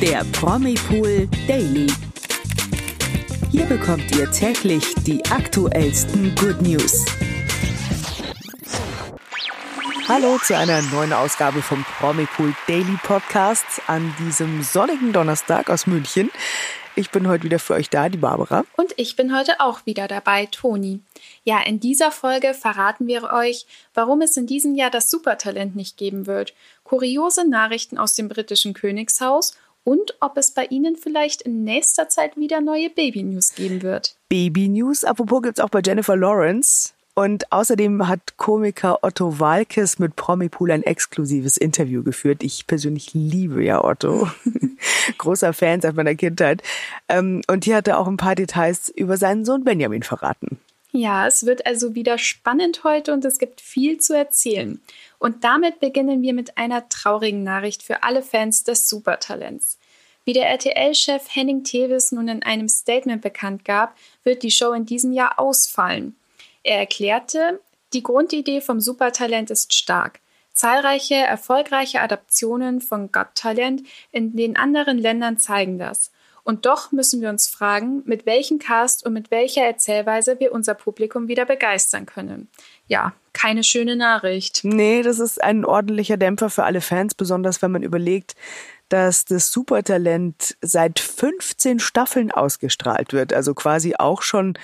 der Promipool Daily. Hier bekommt ihr täglich die aktuellsten Good News. Hallo zu einer neuen Ausgabe vom Promipool Daily Podcast an diesem sonnigen Donnerstag aus München. Ich bin heute wieder für euch da, die Barbara. Und ich bin heute auch wieder dabei, Toni. Ja, in dieser Folge verraten wir euch, warum es in diesem Jahr das Supertalent nicht geben wird, kuriose Nachrichten aus dem britischen Königshaus und ob es bei Ihnen vielleicht in nächster Zeit wieder neue Baby-News geben wird. Baby-News, apropos gibt es auch bei Jennifer Lawrence. Und außerdem hat Komiker Otto Walkes mit Promipool ein exklusives Interview geführt. Ich persönlich liebe ja Otto. Großer Fan seit meiner Kindheit. Ähm, und hier hat er auch ein paar Details über seinen Sohn Benjamin verraten. Ja, es wird also wieder spannend heute und es gibt viel zu erzählen. Und damit beginnen wir mit einer traurigen Nachricht für alle Fans des Supertalents. Wie der RTL-Chef Henning Tevis nun in einem Statement bekannt gab, wird die Show in diesem Jahr ausfallen. Er erklärte, die Grundidee vom Supertalent ist stark. Zahlreiche erfolgreiche Adaptionen von Got Talent in den anderen Ländern zeigen das. Und doch müssen wir uns fragen, mit welchem Cast und mit welcher Erzählweise wir unser Publikum wieder begeistern können. Ja, keine schöne Nachricht. Nee, das ist ein ordentlicher Dämpfer für alle Fans, besonders wenn man überlegt, dass das Supertalent seit 15 Staffeln ausgestrahlt wird. Also quasi auch schon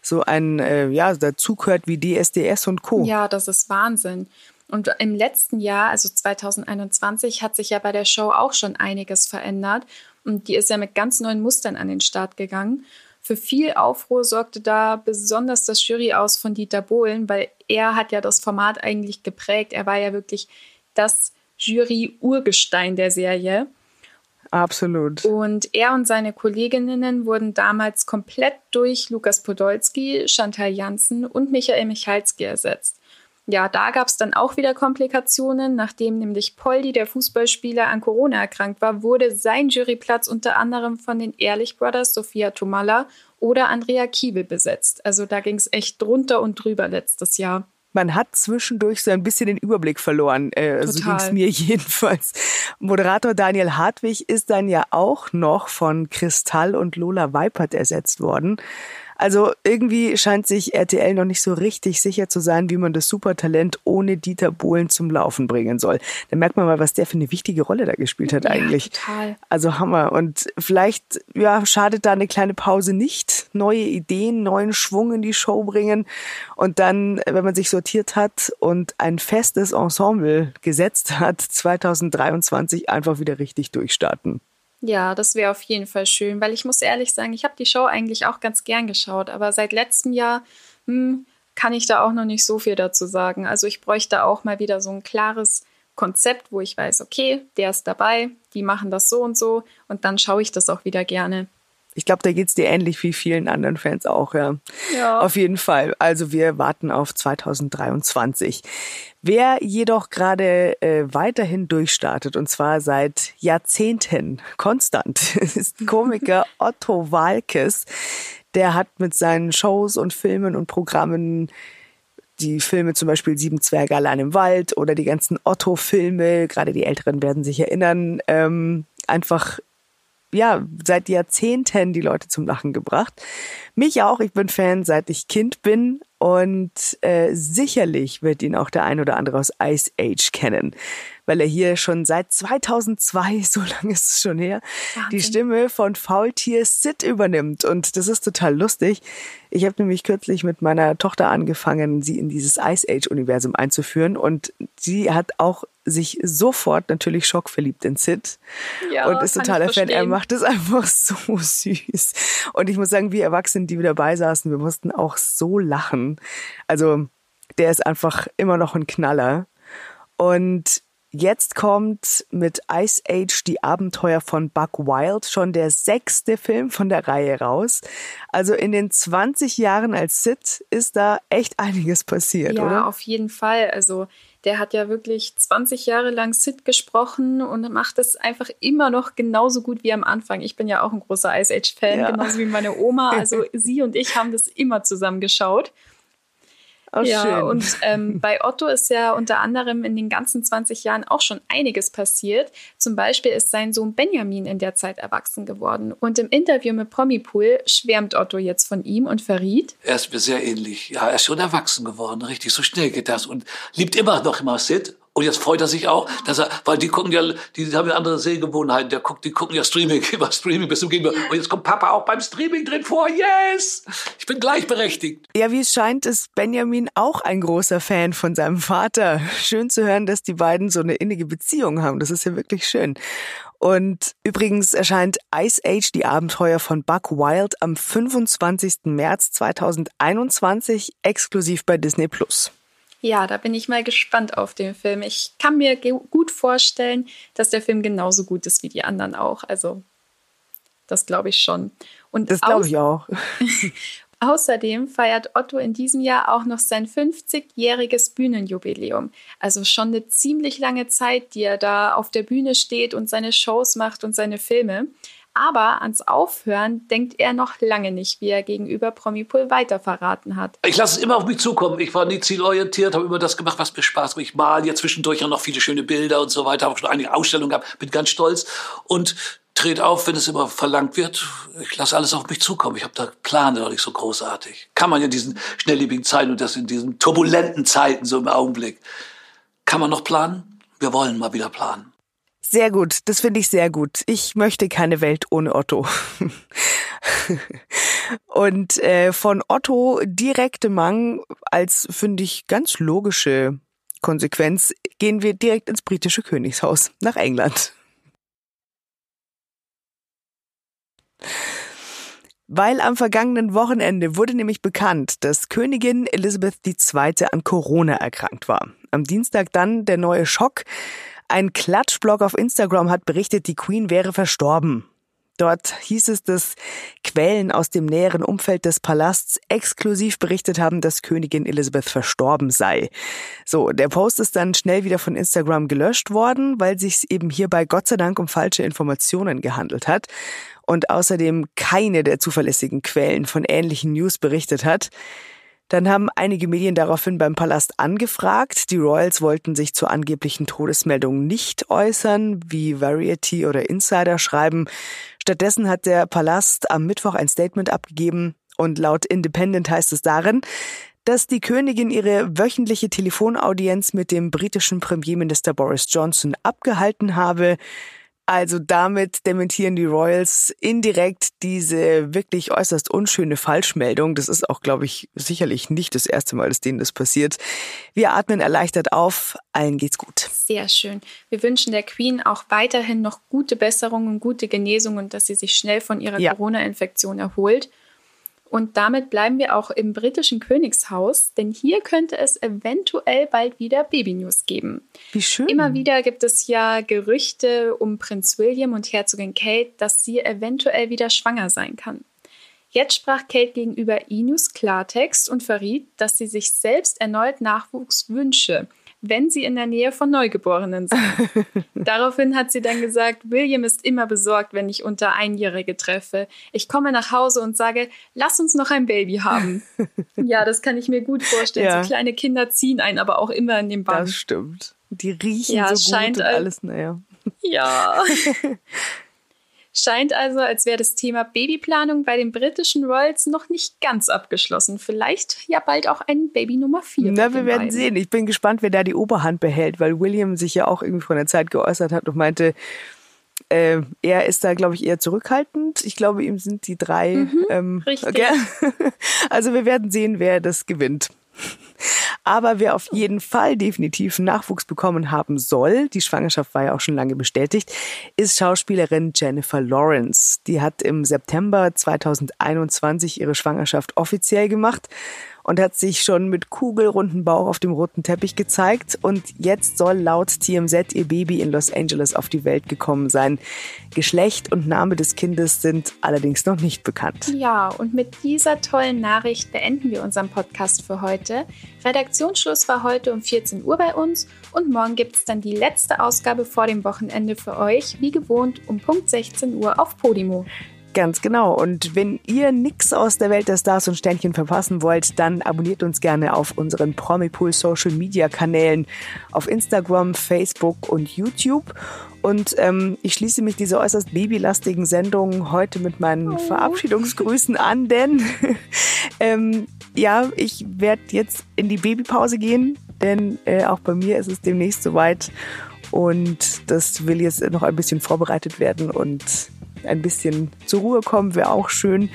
so ein, äh, ja, dazu gehört wie DSDS und Co. Ja, das ist Wahnsinn. Und im letzten Jahr, also 2021, hat sich ja bei der Show auch schon einiges verändert. Und die ist ja mit ganz neuen Mustern an den Start gegangen. Für viel Aufruhr sorgte da besonders das Jury aus von Dieter Bohlen, weil er hat ja das Format eigentlich geprägt. Er war ja wirklich das Jury-Urgestein der Serie. Absolut. Und er und seine Kolleginnen wurden damals komplett durch Lukas Podolski, Chantal Janssen und Michael Michalski ersetzt. Ja, da gab es dann auch wieder Komplikationen. Nachdem nämlich Poldi, der Fußballspieler, an Corona erkrankt war, wurde sein Juryplatz unter anderem von den Ehrlich Brothers, Sophia Tomalla oder Andrea Kiebel besetzt. Also da ging es echt drunter und drüber letztes Jahr man hat zwischendurch so ein bisschen den Überblick verloren. Äh, so ging es mir jedenfalls. Moderator Daniel Hartwig ist dann ja auch noch von Kristall und Lola Weipert ersetzt worden. Also irgendwie scheint sich RTL noch nicht so richtig sicher zu sein, wie man das Supertalent ohne Dieter Bohlen zum Laufen bringen soll. Da merkt man mal, was der für eine wichtige Rolle da gespielt hat eigentlich. Ja, total. Also Hammer. Und vielleicht ja, schadet da eine kleine Pause nicht. Neue Ideen, neuen Schwung in die Show bringen. Und dann, wenn man sich sortiert hat und ein festes Ensemble gesetzt hat, 2023 einfach wieder richtig durchstarten. Ja, das wäre auf jeden Fall schön, weil ich muss ehrlich sagen, ich habe die Show eigentlich auch ganz gern geschaut, aber seit letztem Jahr hm, kann ich da auch noch nicht so viel dazu sagen. Also ich bräuchte auch mal wieder so ein klares Konzept, wo ich weiß, okay, der ist dabei, die machen das so und so und dann schaue ich das auch wieder gerne. Ich glaube, da geht's dir ähnlich wie vielen anderen Fans auch, ja. Ja. Auf jeden Fall. Also wir warten auf 2023. Wer jedoch gerade äh, weiterhin durchstartet, und zwar seit Jahrzehnten konstant, ist Komiker Otto Walkes. Der hat mit seinen Shows und Filmen und Programmen die Filme zum Beispiel Sieben Zwerge allein im Wald oder die ganzen Otto-Filme, gerade die Älteren werden sich erinnern, ähm, einfach ja, seit Jahrzehnten die Leute zum Lachen gebracht. Mich auch, ich bin Fan, seit ich Kind bin. Und äh, sicherlich wird ihn auch der ein oder andere aus Ice Age kennen, weil er hier schon seit 2002, so lange ist es schon her, Wahnsinn. die Stimme von Faultier Sid übernimmt. Und das ist total lustig. Ich habe nämlich kürzlich mit meiner Tochter angefangen, sie in dieses Ice Age-Universum einzuführen. Und sie hat auch sich sofort natürlich schockverliebt in Sid ja, und ist totaler Fan. Er macht es einfach so süß. Und ich muss sagen, wir Erwachsenen, die wir dabei saßen, wir mussten auch so lachen. Also der ist einfach immer noch ein Knaller. Und Jetzt kommt mit Ice Age die Abenteuer von Buck Wild schon der sechste Film von der Reihe raus. Also in den 20 Jahren als Sid ist da echt einiges passiert, ja, oder? Ja, auf jeden Fall. Also der hat ja wirklich 20 Jahre lang Sid gesprochen und macht es einfach immer noch genauso gut wie am Anfang. Ich bin ja auch ein großer Ice Age-Fan, ja. genauso wie meine Oma. Also sie und ich haben das immer zusammen geschaut. Oh, ja, schön. und ähm, bei Otto ist ja unter anderem in den ganzen 20 Jahren auch schon einiges passiert. Zum Beispiel ist sein Sohn Benjamin in der Zeit erwachsen geworden. Und im Interview mit Promipool schwärmt Otto jetzt von ihm und verriet. Er ist mir sehr ähnlich. Ja, er ist schon erwachsen geworden, richtig. So schnell geht das. Und liebt immer noch immer Sid. Und jetzt freut er sich auch, dass er, weil die gucken ja, die haben ja andere Sehgewohnheiten. Der guckt, die gucken ja Streaming, immer Streaming bis zum Gegenüber. Und jetzt kommt Papa auch beim Streaming drin vor. Yes! Ich bin gleichberechtigt. Ja, wie es scheint, ist Benjamin auch ein großer Fan von seinem Vater. Schön zu hören, dass die beiden so eine innige Beziehung haben. Das ist ja wirklich schön. Und übrigens erscheint Ice Age, die Abenteuer von Buck Wild, am 25. März 2021 exklusiv bei Disney Plus. Ja, da bin ich mal gespannt auf den Film. Ich kann mir gut vorstellen, dass der Film genauso gut ist wie die anderen auch. Also, das glaube ich schon. Und das glaube ich auch. Außerdem feiert Otto in diesem Jahr auch noch sein 50-jähriges Bühnenjubiläum. Also schon eine ziemlich lange Zeit, die er da auf der Bühne steht und seine Shows macht und seine Filme. Aber ans Aufhören denkt er noch lange nicht, wie er gegenüber Promipool weiter verraten hat. Ich lasse es immer auf mich zukommen. Ich war nie zielorientiert, habe immer das gemacht, was mir Spaß macht. Ich mal ja zwischendurch auch noch viele schöne Bilder und so weiter. Habe schon einige Ausstellungen gehabt, bin ganz stolz. Und dreht auf, wenn es immer verlangt wird. Ich lasse alles auf mich zukommen. Ich habe da Plane noch nicht so großartig. Kann man ja in diesen schnelllebigen Zeiten und das in diesen turbulenten Zeiten so im Augenblick. Kann man noch planen? Wir wollen mal wieder planen. Sehr gut, das finde ich sehr gut. Ich möchte keine Welt ohne Otto. Und äh, von Otto direkte Mang als, finde ich, ganz logische Konsequenz gehen wir direkt ins britische Königshaus nach England. Weil am vergangenen Wochenende wurde nämlich bekannt, dass Königin Elizabeth II. an Corona erkrankt war. Am Dienstag dann der neue Schock. Ein Klatschblog auf Instagram hat berichtet, die Queen wäre verstorben. Dort hieß es, dass Quellen aus dem näheren Umfeld des Palasts exklusiv berichtet haben, dass Königin Elizabeth verstorben sei. So, der Post ist dann schnell wieder von Instagram gelöscht worden, weil sich eben hierbei Gott sei Dank um falsche Informationen gehandelt hat und außerdem keine der zuverlässigen Quellen von ähnlichen News berichtet hat. Dann haben einige Medien daraufhin beim Palast angefragt. Die Royals wollten sich zur angeblichen Todesmeldung nicht äußern, wie Variety oder Insider schreiben. Stattdessen hat der Palast am Mittwoch ein Statement abgegeben und laut Independent heißt es darin, dass die Königin ihre wöchentliche Telefonaudienz mit dem britischen Premierminister Boris Johnson abgehalten habe. Also damit dementieren die Royals indirekt diese wirklich äußerst unschöne Falschmeldung. Das ist auch, glaube ich, sicherlich nicht das erste Mal, dass denen das passiert. Wir atmen erleichtert auf. Allen geht's gut. Sehr schön. Wir wünschen der Queen auch weiterhin noch gute Besserung und gute Genesung und dass sie sich schnell von ihrer ja. Corona-Infektion erholt. Und damit bleiben wir auch im britischen Königshaus, denn hier könnte es eventuell bald wieder Baby-News geben. Wie schön. Immer wieder gibt es ja Gerüchte um Prinz William und Herzogin Kate, dass sie eventuell wieder schwanger sein kann. Jetzt sprach Kate gegenüber E-News Klartext und verriet, dass sie sich selbst erneut Nachwuchs wünsche wenn sie in der Nähe von Neugeborenen sind. Daraufhin hat sie dann gesagt, William ist immer besorgt, wenn ich unter Einjährige treffe. Ich komme nach Hause und sage, lass uns noch ein Baby haben. ja, das kann ich mir gut vorstellen. Ja. So kleine Kinder ziehen einen aber auch immer in den Bann. Das stimmt. Die riechen ja, so gut und alles, naja. Ja. Scheint also, als wäre das Thema Babyplanung bei den britischen Royals noch nicht ganz abgeschlossen. Vielleicht ja bald auch ein Baby Nummer 4. Na, wir werden beiden. sehen. Ich bin gespannt, wer da die Oberhand behält, weil William sich ja auch irgendwie von der Zeit geäußert hat und meinte, äh, er ist da, glaube ich, eher zurückhaltend. Ich glaube, ihm sind die drei. Mhm, ähm, richtig. Okay. Also wir werden sehen, wer das gewinnt. Aber wer auf jeden Fall definitiv Nachwuchs bekommen haben soll, die Schwangerschaft war ja auch schon lange bestätigt, ist Schauspielerin Jennifer Lawrence. Die hat im September 2021 ihre Schwangerschaft offiziell gemacht und hat sich schon mit kugelrunden Bauch auf dem roten Teppich gezeigt. Und jetzt soll laut TMZ ihr Baby in Los Angeles auf die Welt gekommen sein. Geschlecht und Name des Kindes sind allerdings noch nicht bekannt. Ja, und mit dieser tollen Nachricht beenden wir unseren Podcast für heute. Redaktionsschluss war heute um 14 Uhr bei uns und morgen gibt es dann die letzte Ausgabe vor dem Wochenende für euch, wie gewohnt um Punkt 16 Uhr auf Podimo. Ganz genau. Und wenn ihr nichts aus der Welt der Stars und Sternchen verpassen wollt, dann abonniert uns gerne auf unseren Promipool Social Media Kanälen auf Instagram, Facebook und YouTube. Und ähm, ich schließe mich dieser äußerst babylastigen Sendung heute mit meinen oh. Verabschiedungsgrüßen an, denn ähm, ja, ich werde jetzt in die Babypause gehen, denn äh, auch bei mir ist es demnächst soweit. Und das will jetzt noch ein bisschen vorbereitet werden und ein bisschen zur Ruhe kommen, wäre auch schön.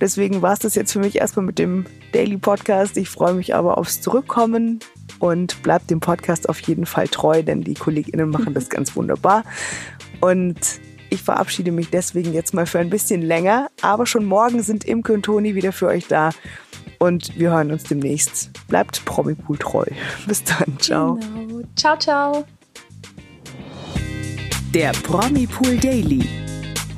Deswegen war es das jetzt für mich erstmal mit dem Daily Podcast. Ich freue mich aber aufs Zurückkommen und bleibt dem Podcast auf jeden Fall treu, denn die KollegInnen machen das ganz wunderbar. Und ich verabschiede mich deswegen jetzt mal für ein bisschen länger, aber schon morgen sind Imke und Toni wieder für euch da. Und wir hören uns demnächst. Bleibt Promipool treu. Bis dann. Ciao. Genau. Ciao, ciao. Der Promipool Daily.